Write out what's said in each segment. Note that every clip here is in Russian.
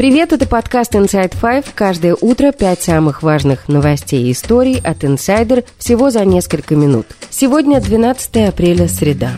Привет, это подкаст Inside Five. Каждое утро пять самых важных новостей и историй от Insider всего за несколько минут. Сегодня 12 апреля, среда.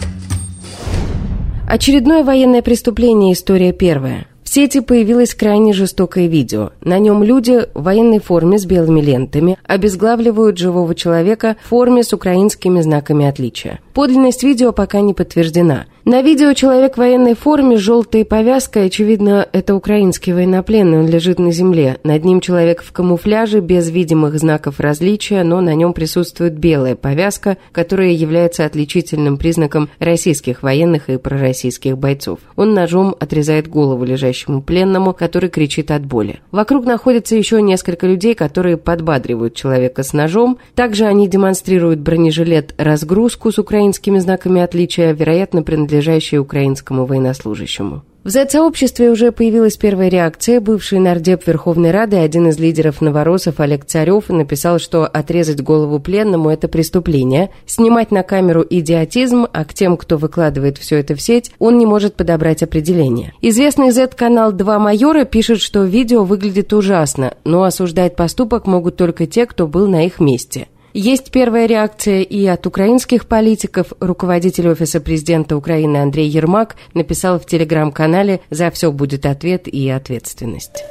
Очередное военное преступление, история первая. В сети появилось крайне жестокое видео. На нем люди в военной форме с белыми лентами обезглавливают живого человека в форме с украинскими знаками отличия. Подлинность видео пока не подтверждена. На видео человек в военной форме с желтой повязкой, очевидно, это украинский военнопленный, он лежит на земле. Над ним человек в камуфляже, без видимых знаков различия, но на нем присутствует белая повязка, которая является отличительным признаком российских военных и пророссийских бойцов. Он ножом отрезает голову лежащему пленному, который кричит от боли. Вокруг находится еще несколько людей, которые подбадривают человека с ножом. Также они демонстрируют бронежилет-разгрузку с украинскими знаками отличия, вероятно, принадлежит принадлежащие украинскому военнослужащему. В Z-сообществе уже появилась первая реакция. Бывший нардеп Верховной Рады, один из лидеров новоросов Олег Царев, написал, что отрезать голову пленному – это преступление. Снимать на камеру идиотизм, а к тем, кто выкладывает все это в сеть, он не может подобрать определение. Известный Z-канал «Два майора» пишет, что видео выглядит ужасно, но осуждать поступок могут только те, кто был на их месте. Есть первая реакция и от украинских политиков. Руководитель Офиса президента Украины Андрей Ермак написал в телеграм-канале «За все будет ответ и ответственность».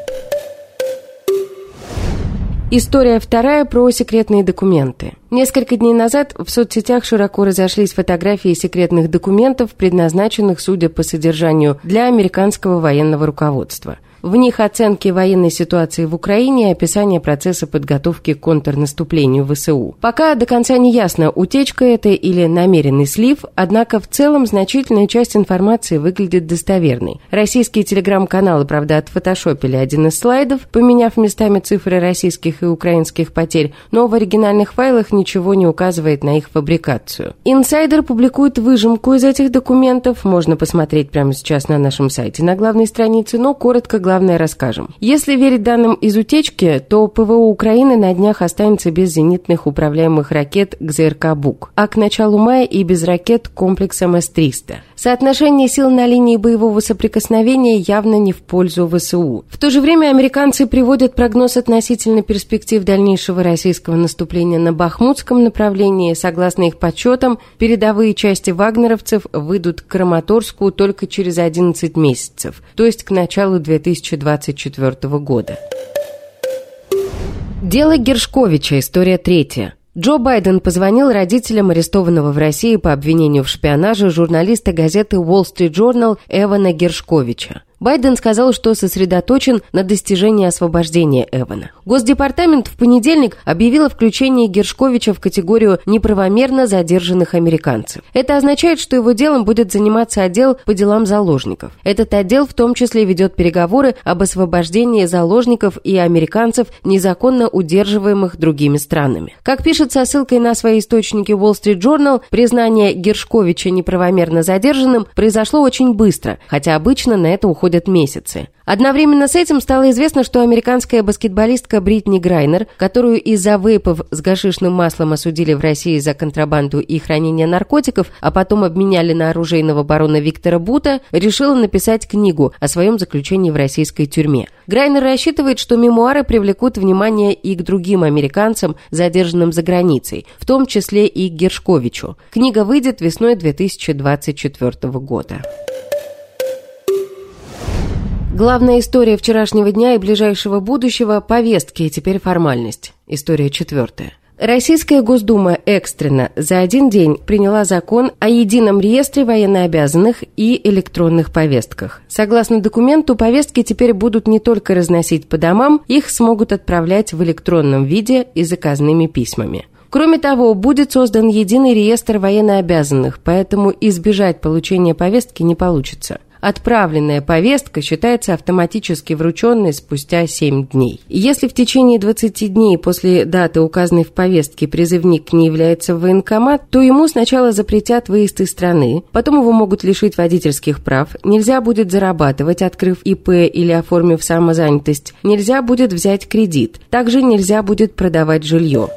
История вторая про секретные документы. Несколько дней назад в соцсетях широко разошлись фотографии секретных документов, предназначенных, судя по содержанию, для американского военного руководства – в них оценки военной ситуации в Украине и описание процесса подготовки к контрнаступлению ВСУ. Пока до конца не ясно, утечка это или намеренный слив, однако в целом значительная часть информации выглядит достоверной. Российские телеграм-каналы, правда, отфотошопили один из слайдов, поменяв местами цифры российских и украинских потерь, но в оригинальных файлах ничего не указывает на их фабрикацию. Инсайдер публикует выжимку из этих документов, можно посмотреть прямо сейчас на нашем сайте на главной странице, но коротко главное расскажем. Если верить данным из утечки, то ПВО Украины на днях останется без зенитных управляемых ракет ГЗРК «Бук», а к началу мая и без ракет комплекса МС-300. Соотношение сил на линии боевого соприкосновения явно не в пользу ВСУ. В то же время американцы приводят прогноз относительно перспектив дальнейшего российского наступления на Бахмутском направлении. Согласно их подсчетам, передовые части вагнеровцев выйдут к Краматорску только через 11 месяцев, то есть к началу 2000 2024 года. Дело Гершковича. История третья. Джо Байден позвонил родителям арестованного в России по обвинению в шпионаже журналиста газеты Wall Street Journal Эвана Гершковича. Байден сказал, что сосредоточен на достижении освобождения Эвана. Госдепартамент в понедельник объявил о включении Гершковича в категорию неправомерно задержанных американцев. Это означает, что его делом будет заниматься отдел по делам заложников. Этот отдел в том числе ведет переговоры об освобождении заложников и американцев, незаконно удерживаемых другими странами. Как пишет со ссылкой на свои источники Wall Street Journal, признание Гершковича неправомерно задержанным произошло очень быстро, хотя обычно на это уходит проходят месяцы. Одновременно с этим стало известно, что американская баскетболистка Бритни Грайнер, которую из-за вейпов с гашишным маслом осудили в России за контрабанду и хранение наркотиков, а потом обменяли на оружейного барона Виктора Бута, решила написать книгу о своем заключении в российской тюрьме. Грайнер рассчитывает, что мемуары привлекут внимание и к другим американцам, задержанным за границей, в том числе и к Гершковичу. Книга выйдет весной 2024 года. Главная история вчерашнего дня и ближайшего будущего – повестки, и теперь формальность. История четвертая. Российская Госдума экстренно за один день приняла закон о едином реестре военнообязанных и электронных повестках. Согласно документу, повестки теперь будут не только разносить по домам, их смогут отправлять в электронном виде и заказными письмами. Кроме того, будет создан единый реестр военнообязанных, поэтому избежать получения повестки не получится. Отправленная повестка считается автоматически врученной спустя 7 дней. Если в течение 20 дней после даты, указанной в повестке, призывник не является в военкомат, то ему сначала запретят выезд из страны, потом его могут лишить водительских прав, нельзя будет зарабатывать, открыв ИП или оформив самозанятость, нельзя будет взять кредит, также нельзя будет продавать жилье.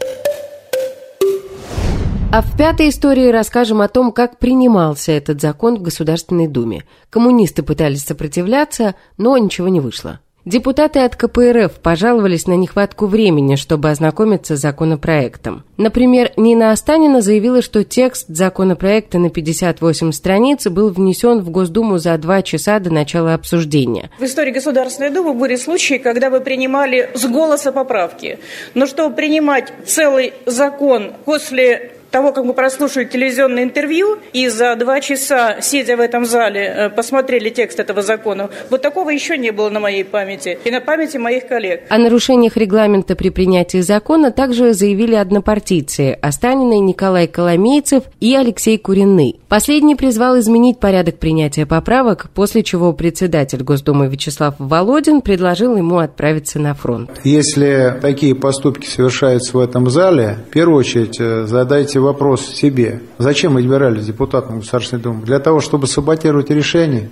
А в пятой истории расскажем о том, как принимался этот закон в Государственной Думе. Коммунисты пытались сопротивляться, но ничего не вышло. Депутаты от КПРФ пожаловались на нехватку времени, чтобы ознакомиться с законопроектом. Например, Нина Останина заявила, что текст законопроекта на 58 страниц был внесен в Госдуму за два часа до начала обсуждения. В истории Государственной Думы были случаи, когда вы принимали с голоса поправки. Но чтобы принимать целый закон после того, как мы прослушали телевизионное интервью и за два часа, сидя в этом зале, э, посмотрели текст этого закона, вот такого еще не было на моей памяти и на памяти моих коллег. О нарушениях регламента при принятии закона также заявили однопартийцы Останины Николай Коломейцев и Алексей Куриный. Последний призвал изменить порядок принятия поправок, после чего председатель Госдумы Вячеслав Володин предложил ему отправиться на фронт. Если такие поступки совершаются в этом зале, в первую очередь э, задайте вопрос себе. Зачем мы избирались депутатом Государственной Думы? Для того, чтобы саботировать решение?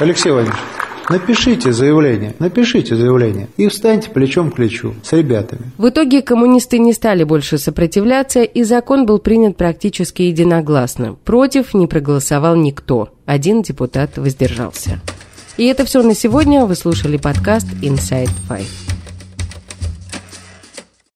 Алексей Владимирович, Напишите заявление, напишите заявление и встаньте плечом к плечу с ребятами. В итоге коммунисты не стали больше сопротивляться, и закон был принят практически единогласно. Против не проголосовал никто. Один депутат воздержался. И это все на сегодня. Вы слушали подкаст Inside Five.